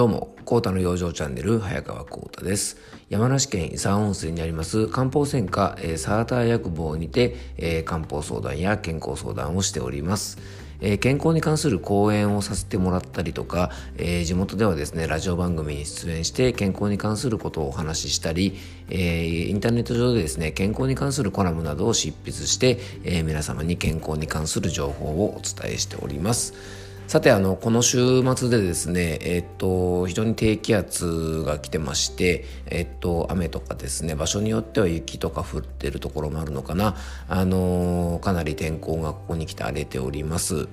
どうも、コータの養生チャンネル、早川コータです。山梨県伊佐温泉にあります漢方専科、えー、サーター薬房にて、えー、漢方相談や健康相談をしております。えー、健康に関する講演をさせてもらったりとか、え、地元ではですね、ラジオ番組に出演して健康に関することをお話ししたり、え、インターネット上でですね、健康に関するコラムなどを執筆して、え皆様に健康に関する情報をお伝えしております。さてあのこの週末でですねえっと非常に低気圧が来てましてえっと雨とかですね場所によっては雪とか降ってるところもあるのかな。あのかなり天候がここに来て荒れております。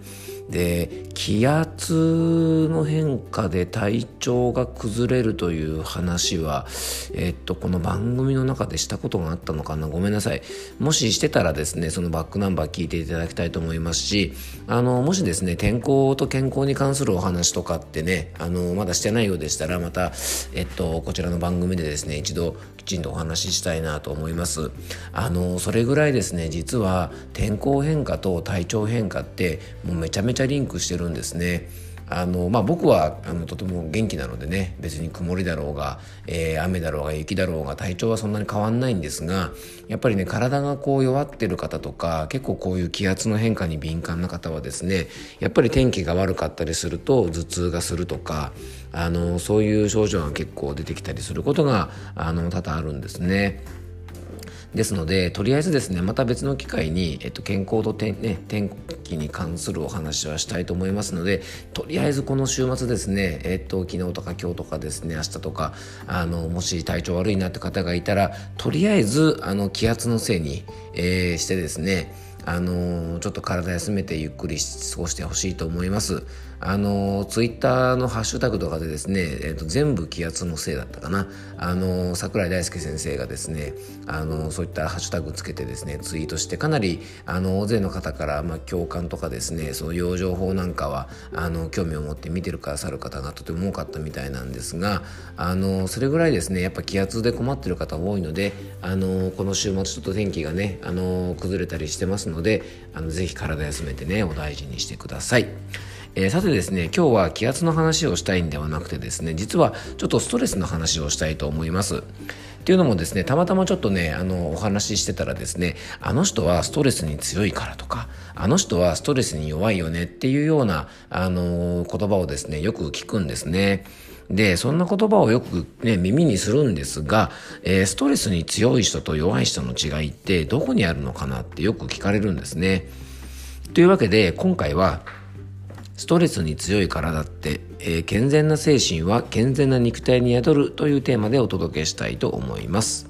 で気圧の変化で体調が崩れるという話は、えっと、この番組の中でしたことがあったのかな？ごめんなさい。もししてたらですねそのバックナンバー聞いていただきたいと思いますしあのもしですね天候と健康に関するお話とかってねあのまだしてないようでしたらまた、えっと、こちらの番組でですね一度きちんとお話ししたいなと思います。あのそれぐらいですね実は天候変化と体調変化ってもうめちゃめちゃちゃリンクしてるんですねあのまあ、僕はあのとても元気なのでね別に曇りだろうが、えー、雨だろうが雪だろうが体調はそんなに変わんないんですがやっぱりね体がこう弱ってる方とか結構こういう気圧の変化に敏感な方はですねやっぱり天気が悪かったりすると頭痛がするとかあのそういう症状が結構出てきたりすることがあの多々あるんですね。ですのでとりあえずですねまた別の機会に、えっと、健康と天,、ね、天気に関するお話はしたいと思いますのでとりあえずこの週末ですね、えっと、昨日とか今日とかですね明日とかあのもし体調悪いなって方がいたらとりあえずあの気圧のせいに、えー、してですねあのちょっと体休めてゆっくり過ごしてほしいと思います。あのツイッターのハッシュタグとかでですね、えーと、全部気圧のせいだったかなあの桜井大輔先生がですねあのそういったハッシュタグつけてですねツイートしてかなりあの大勢の方から、まあ、共感とかですねその養生法なんかはあの興味を持って見てるくださる方がとても多かったみたいなんですがあのそれぐらいですねやっぱ気圧で困ってる方多いのであのこの週末ちょっと天気がねあの崩れたりしてますのであのぜひ体休めてねお大事にしてください。えー、さてですね今日は気圧の話をしたいんではなくてですね実はちょっとストレスの話をしたいと思います。っていうのもですねたまたまちょっとねあのお話ししてたらですねあの人はストレスに強いからとかあの人はストレスに弱いよねっていうようなあの言葉をですねよく聞くんですね。で、そんな言葉をよくね、耳にするんですが、えー、ストレスに強い人と弱い人の違いってどこにあるのかなってよく聞かれるんですね。というわけで、今回はストレスに強い体って、えー、健全な精神は健全な肉体に宿るというテーマでお届けしたいと思います。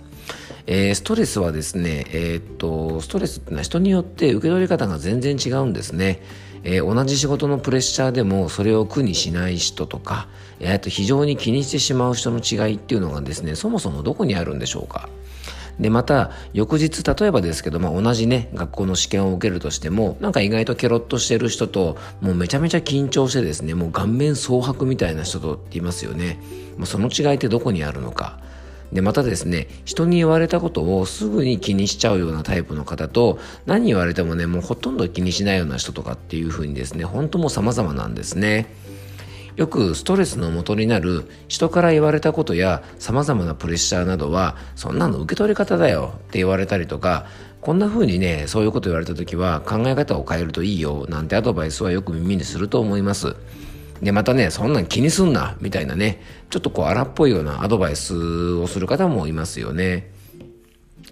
えー、ストレスはですね、えー、っと、ストレスってのは人によって受け取り方が全然違うんですね。えー、同じ仕事のプレッシャーでもそれを苦にしない人とか、えー、と非常に気にしてしまう人の違いっていうのがですね、そもそもどこにあるんでしょうか。で、また、翌日、例えばですけど、まあ、同じね、学校の試験を受けるとしても、なんか意外とケロッとしてる人と、もうめちゃめちゃ緊張してですね、もう顔面蒼白みたいな人とっていますよね。まあ、その違いってどこにあるのか。で、またですね、人に言われたことをすぐに気にしちゃうようなタイプの方と、何言われてもね、もうほとんど気にしないような人とかっていう風にですね、本当も様々なんですね。よくストレスの元になる人から言われたことや様々なプレッシャーなどはそんなの受け取り方だよって言われたりとかこんな風にねそういうこと言われた時は考え方を変えるといいよなんてアドバイスはよく耳にすると思います。でまたねそんなん気にすんなみたいなねちょっとこう荒っぽいようなアドバイスをする方もいますよね。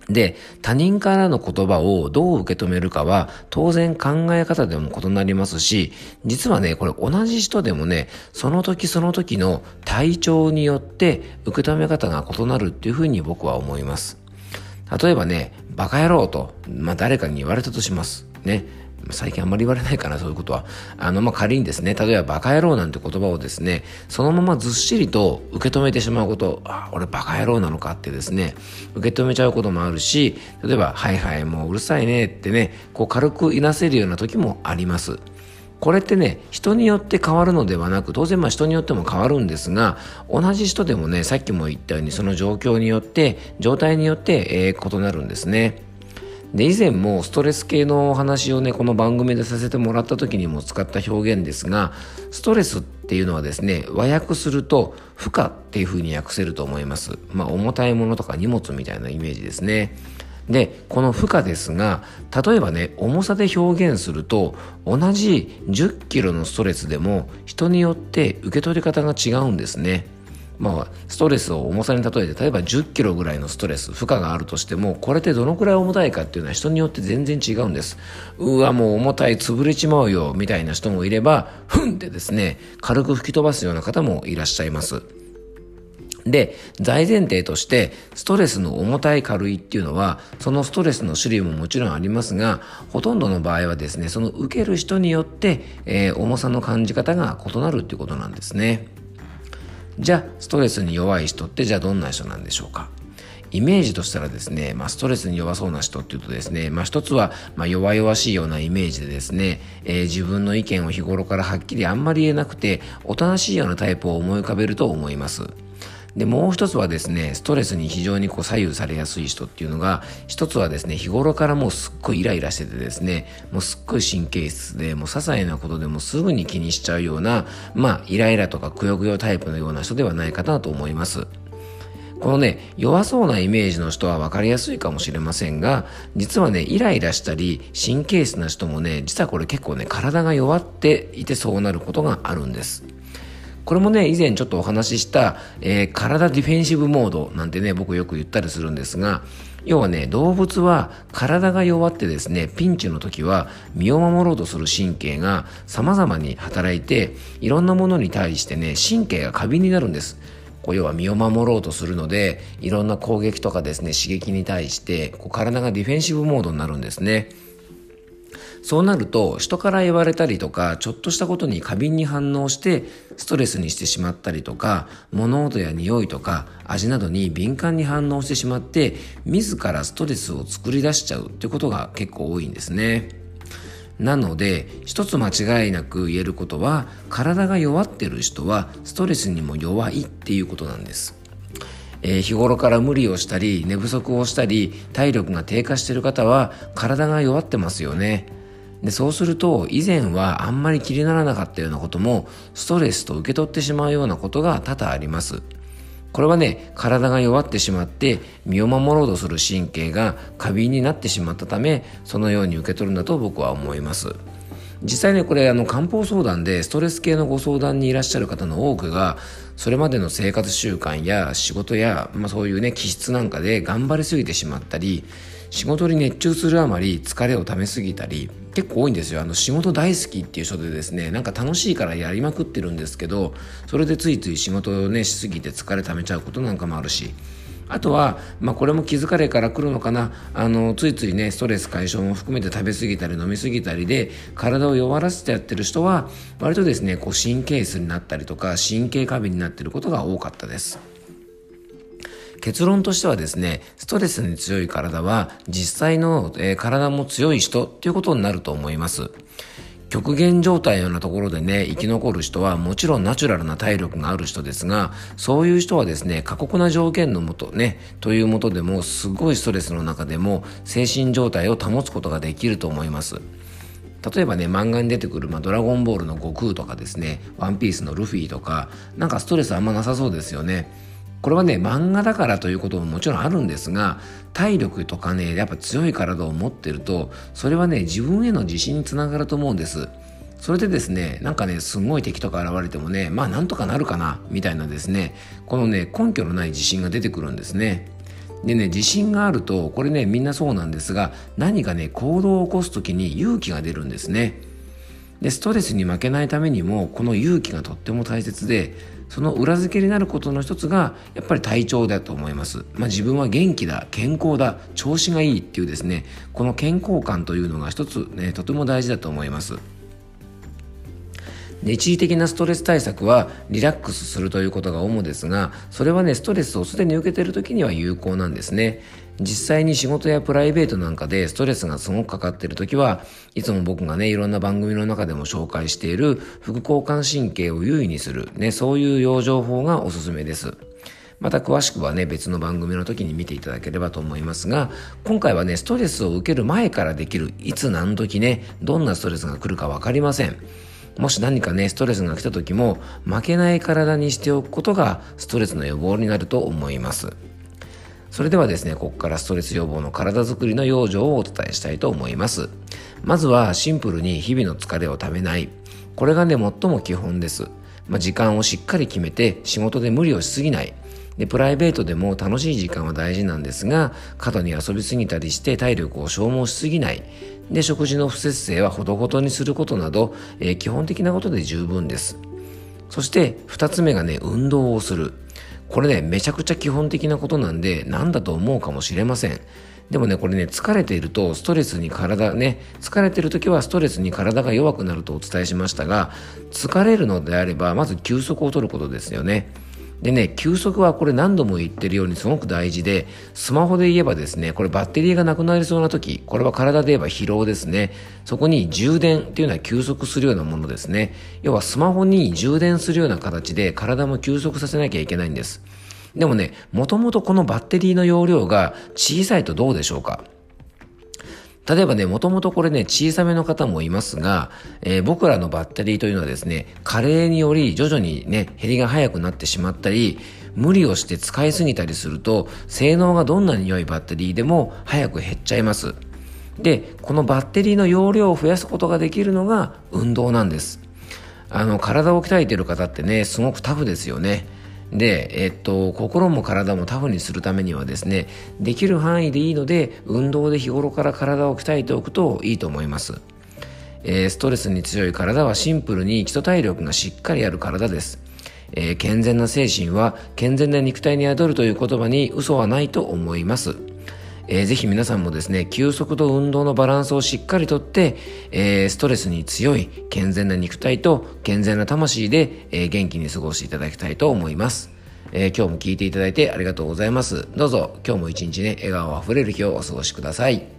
で、他人からの言葉をどう受け止めるかは当然考え方でも異なりますし、実はね、これ同じ人でもね、その時その時の体調によって受け止め方が異なるっていうふうに僕は思います。例えばね、バカ野郎と、まあ、誰かに言われたとします。ね。最近あんまり言われないかな、そういうことは。あの、まあ、仮にですね、例えばバカ野郎なんて言葉をですね、そのままずっしりと受け止めてしまうこと、あ、俺バカ野郎なのかってですね、受け止めちゃうこともあるし、例えば、はいはい、もううるさいねってね、こう軽くいなせるような時もあります。これってね、人によって変わるのではなく、当然まあ人によっても変わるんですが、同じ人でもね、さっきも言ったようにその状況によって、状態によって、えー、異なるんですね。で以前もストレス系のお話をねこの番組でさせてもらった時にも使った表現ですがストレスっていうのはですね和訳すると負荷っていうふうに訳せると思います。まあ重たいものとか荷物みたいなイメージですね。でこの負荷ですが例えばね重さで表現すると同じ10キロのストレスでも人によって受け取り方が違うんですね。まあ、ストレスを重さに例えて例えば1 0キロぐらいのストレス負荷があるとしてもこれってどのくらい重たいかっていうのは人によって全然違うんですうわもう重たい潰れちまうよみたいな人もいればふんってですね軽く吹き飛ばすような方もいらっしゃいますで、大前提として、ストレスの重たい軽いっていうのは、そのストレスの種類ももちろんありますが、ほとんどの場合はですね、その受ける人によって、えー、重さの感じ方が異なるっていうことなんですね。じゃあストレスに弱い人ってじゃあどんな人なんでしょうか？イメージとしたらですね、まあ、ストレスに弱そうな人っていうとですね、まあ、一つは、まあ、弱々しいようなイメージでですね、えー、自分の意見を日頃からはっきりあんまり言えなくて、おとなしいようなタイプを思い浮かべると思います。で、もう一つはですね、ストレスに非常にこう左右されやすい人っていうのが、一つはですね、日頃からもうすっごいイライラしててですね、もうすっごい神経質で、もう些細なことでもすぐに気にしちゃうような、まあ、イライラとかくよくよタイプのような人ではないかなと思います。このね、弱そうなイメージの人は分かりやすいかもしれませんが、実はね、イライラしたり、神経質な人もね、実はこれ結構ね、体が弱っていてそうなることがあるんです。これもね、以前ちょっとお話しした、えー、体ディフェンシブモードなんてね、僕よく言ったりするんですが、要はね、動物は体が弱ってですね、ピンチの時は身を守ろうとする神経が様々に働いて、いろんなものに対してね、神経が過敏になるんです。こう要は身を守ろうとするので、いろんな攻撃とかですね、刺激に対して、こう体がディフェンシブモードになるんですね。そうなると人から言われたりとかちょっとしたことに過敏に反応してストレスにしてしまったりとか物音や匂いとか味などに敏感に反応してしまって自らストレスを作り出しちゃうってことが結構多いんですね。なので一つ間違いなく言えることは体が弱ってる人はストレスにも弱いっていうことなんです。えー、日頃から無理をしたり寝不足をしたり体力が低下している方は体が弱ってますよね。でそうすると以前はあんまり気にならなかったようなこともストレスと受け取ってしまうようなことが多々あります。これはね体が弱ってしまって身を守ろうとする神経が過敏になってしまったためそのように受け取るんだと僕は思います。実際ねこれあの漢方相談でストレス系のご相談にいらっしゃる方の多くがそれまでの生活習慣や仕事や、まあ、そういうね気質なんかで頑張りすぎてしまったり仕事に熱中するあまり疲れをためすぎたり結構多いんですよ。あの仕事大好きっていう人でですねなんか楽しいからやりまくってるんですけどそれでついつい仕事をねしすぎて疲れためちゃうことなんかもあるし。あとは、まあ、これも気疲れから来るのかな。あのついついねストレス解消も含めて食べ過ぎたり飲み過ぎたりで体を弱らせてやってる人は割とですねこう神経質になったりとか神経過敏になってることが多かったです。結論としてはですね、ストレスに強い体は実際の、えー、体も強い人っていうことになると思います。極限状態のようなところでね、生き残る人はもちろんナチュラルな体力がある人ですが、そういう人はですね、過酷な条件のもとね、というもとでも、すごいストレスの中でも精神状態を保つことができると思います。例えばね、漫画に出てくる、まあ、ドラゴンボールの悟空とかですね、ワンピースのルフィとか、なんかストレスあんまなさそうですよね。これはね漫画だからということももちろんあるんですが体力とかねやっぱ強い体を持ってるとそれはね自分への自信につながると思うんです。それでですねなんかねすごい敵とか現れてもねまあなんとかなるかなみたいなですねこのね根拠のない自信が出てくるんですね。でね自信があるとこれねみんなそうなんですが何かね行動を起こす時に勇気が出るんですね。でストレスに負けないためにもこの勇気がとっても大切でその裏付けになることの一つがやっぱり体調だと思います、まあ、自分は元気だ健康だ調子がいいっていうですねこの健康感というのが一つねとても大事だと思います。一時的なストレス対策はリラックスするということが主ですがそれはねストレスをすでに受けている時には有効なんですね実際に仕事やプライベートなんかでストレスがすごくかかっている時はいつも僕がねいろんな番組の中でも紹介している副交感神経を優位にするねそういう養生法がおすすめですまた詳しくはね、別の番組の時に見ていただければと思いますが、今回はね、ストレスを受ける前からできる、いつ何時ね、どんなストレスが来るかわかりません。もし何かね、ストレスが来た時も、負けない体にしておくことが、ストレスの予防になると思います。それではですね、ここからストレス予防の体づくりの養生をお伝えしたいと思います。まずはシンプルに日々の疲れをためない。これがね、最も基本です。まあ、時間をしっかり決めて仕事で無理をしすぎない。で、プライベートでも楽しい時間は大事なんですが、過度に遊びすぎたりして体力を消耗しすぎない。で、食事の不節制はほどほどにすることなど、えー、基本的なことで十分です。そして二つ目がね、運動をする。これね、めちゃくちゃ基本的なことなんで、なんだと思うかもしれません。でもね、これね、疲れているとストレスに体ね、疲れてる時はストレスに体が弱くなるとお伝えしましたが、疲れるのであれば、まず休息を取ることですよね。でね、休息はこれ何度も言ってるようにすごく大事で、スマホで言えばですね、これバッテリーがなくなりそうな時、これは体で言えば疲労ですね。そこに充電っていうのは休息するようなものですね。要はスマホに充電するような形で体も休息させなきゃいけないんです。でもね、もともとこのバッテリーの容量が小さいとどうでしょうか？例えばね、もともとこれね、小さめの方もいますが、えー、僕らのバッテリーというのはですね、加齢により徐々にね、減りが早くなってしまったり、無理をして使いすぎたりすると、性能がどんなに良いバッテリーでも早く減っちゃいます。で、このバッテリーの容量を増やすことができるのが運動なんです。あの、体を鍛えている方ってね、すごくタフですよね。で、えっと、心も体もタフにするためにはですね、できる範囲でいいので、運動で日頃から体を鍛えておくといいと思います。えー、ストレスに強い体はシンプルに基礎体力がしっかりある体です。えー、健全な精神は健全な肉体に宿るという言葉に嘘はないと思います。えー、ぜひ皆さんもですね、休息と運動のバランスをしっかりとって、えー、ストレスに強い健全な肉体と健全な魂で、えー、元気に過ごしていただきたいと思います。え、今日も聞いていただいてありがとうございます。どうぞ今日も一日ね、笑顔あふれる日をお過ごしください。